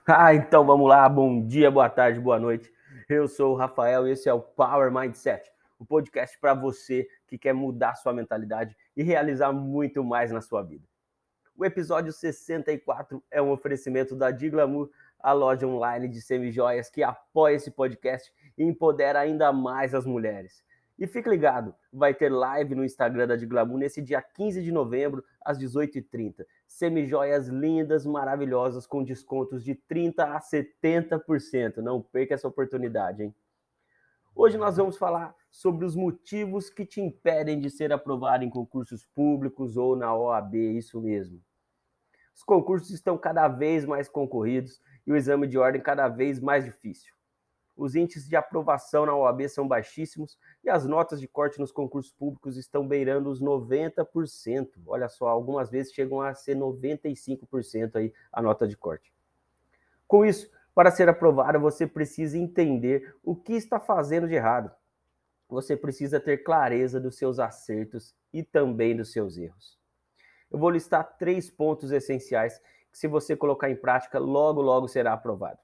Ah, então vamos lá. Bom dia, boa tarde, boa noite. Eu sou o Rafael e esse é o Power Mindset, o podcast para você que quer mudar sua mentalidade e realizar muito mais na sua vida. O episódio 64 é um oferecimento da Diglamour, a loja online de semijoias que apoia esse podcast e empodera ainda mais as mulheres. E fique ligado, vai ter live no Instagram da Diglamour nesse dia 15 de novembro, às 18h30. Semijoias lindas, maravilhosas, com descontos de 30% a 70%. Não perca essa oportunidade, hein? Hoje nós vamos falar sobre os motivos que te impedem de ser aprovado em concursos públicos ou na OAB, isso mesmo. Os concursos estão cada vez mais concorridos e o exame de ordem cada vez mais difícil os índices de aprovação na OAB são baixíssimos e as notas de corte nos concursos públicos estão beirando os 90%. Olha só, algumas vezes chegam a ser 95% aí a nota de corte. Com isso, para ser aprovado, você precisa entender o que está fazendo de errado. Você precisa ter clareza dos seus acertos e também dos seus erros. Eu vou listar três pontos essenciais que, se você colocar em prática, logo, logo será aprovado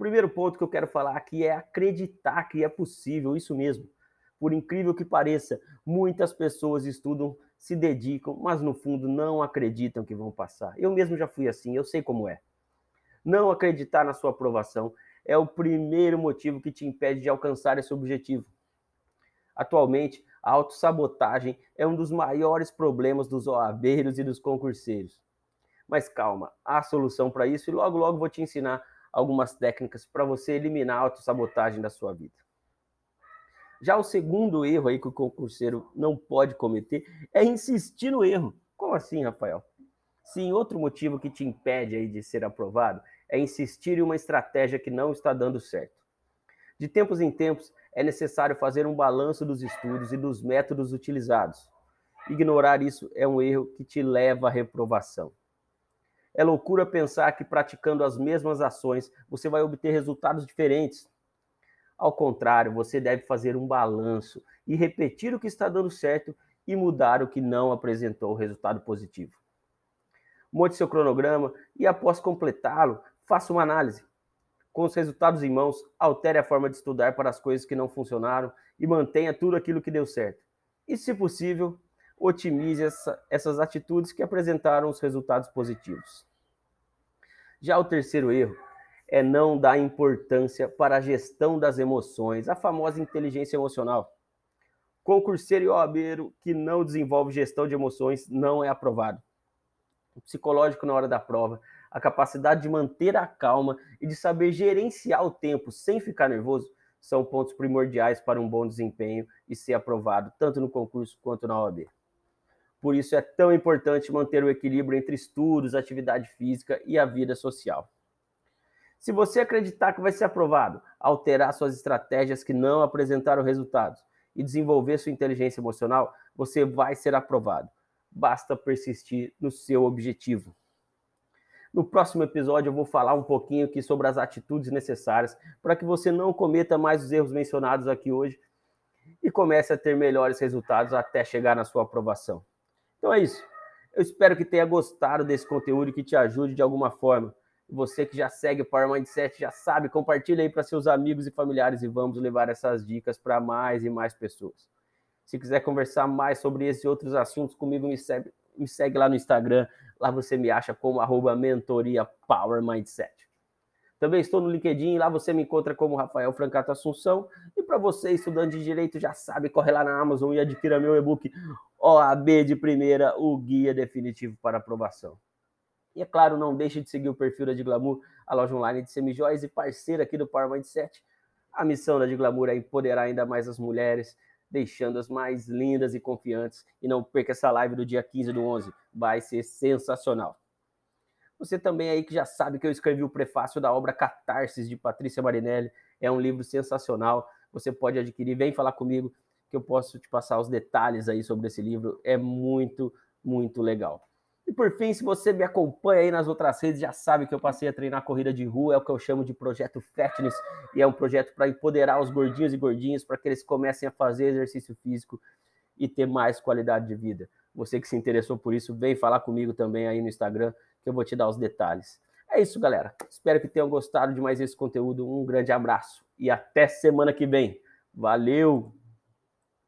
primeiro ponto que eu quero falar aqui é acreditar que é possível, isso mesmo. Por incrível que pareça, muitas pessoas estudam, se dedicam, mas no fundo não acreditam que vão passar. Eu mesmo já fui assim, eu sei como é. Não acreditar na sua aprovação é o primeiro motivo que te impede de alcançar esse objetivo. Atualmente, a autossabotagem é um dos maiores problemas dos OABeiros e dos concurseiros. Mas calma, há solução para isso e logo logo vou te ensinar algumas técnicas para você eliminar a autossabotagem da sua vida. Já o segundo erro aí que o concurseiro não pode cometer é insistir no erro. Como assim, Rafael? Sim, outro motivo que te impede aí de ser aprovado é insistir em uma estratégia que não está dando certo. De tempos em tempos, é necessário fazer um balanço dos estudos e dos métodos utilizados. Ignorar isso é um erro que te leva à reprovação. É loucura pensar que praticando as mesmas ações você vai obter resultados diferentes. Ao contrário, você deve fazer um balanço e repetir o que está dando certo e mudar o que não apresentou resultado positivo. Monte seu cronograma e, após completá-lo, faça uma análise. Com os resultados em mãos, altere a forma de estudar para as coisas que não funcionaram e mantenha tudo aquilo que deu certo. E, se possível, otimize essa, essas atitudes que apresentaram os resultados positivos. Já o terceiro erro é não dar importância para a gestão das emoções, a famosa inteligência emocional. Concurseiro e OABeiro que não desenvolve gestão de emoções não é aprovado. O psicológico na hora da prova, a capacidade de manter a calma e de saber gerenciar o tempo sem ficar nervoso são pontos primordiais para um bom desempenho e ser aprovado tanto no concurso quanto na OAB. Por isso é tão importante manter o equilíbrio entre estudos, atividade física e a vida social. Se você acreditar que vai ser aprovado, alterar suas estratégias que não apresentaram resultados e desenvolver sua inteligência emocional, você vai ser aprovado. Basta persistir no seu objetivo. No próximo episódio eu vou falar um pouquinho aqui sobre as atitudes necessárias para que você não cometa mais os erros mencionados aqui hoje e comece a ter melhores resultados até chegar na sua aprovação. Então é isso. Eu espero que tenha gostado desse conteúdo e que te ajude de alguma forma. Você que já segue o Power Mindset já sabe, compartilha aí para seus amigos e familiares e vamos levar essas dicas para mais e mais pessoas. Se quiser conversar mais sobre esses outros assuntos comigo, me segue, me segue lá no Instagram. Lá você me acha como arroba mentoria Power Mindset. Também estou no LinkedIn, lá você me encontra como Rafael Francato Assunção. E para você, estudante de Direito, já sabe, corre lá na Amazon e adquira meu e-book OAB de primeira, o guia definitivo para aprovação. E é claro, não deixe de seguir o perfil da Diglamour, a loja online de semijóias e parceira aqui do Power Mindset. A missão da Diglamour é empoderar ainda mais as mulheres, deixando-as mais lindas e confiantes. E não perca essa live do dia 15 do 11, vai ser sensacional. Você também aí que já sabe que eu escrevi o prefácio da obra Catarsis de Patrícia Marinelli. É um livro sensacional. Você pode adquirir, vem falar comigo que eu posso te passar os detalhes aí sobre esse livro. É muito, muito legal. E por fim, se você me acompanha aí nas outras redes, já sabe que eu passei a treinar corrida de rua, é o que eu chamo de projeto Fatness, e é um projeto para empoderar os gordinhos e gordinhas para que eles comecem a fazer exercício físico e ter mais qualidade de vida. Você que se interessou por isso, vem falar comigo também aí no Instagram que eu vou te dar os detalhes. É isso, galera. Espero que tenham gostado de mais esse conteúdo. Um grande abraço e até semana que vem. Valeu!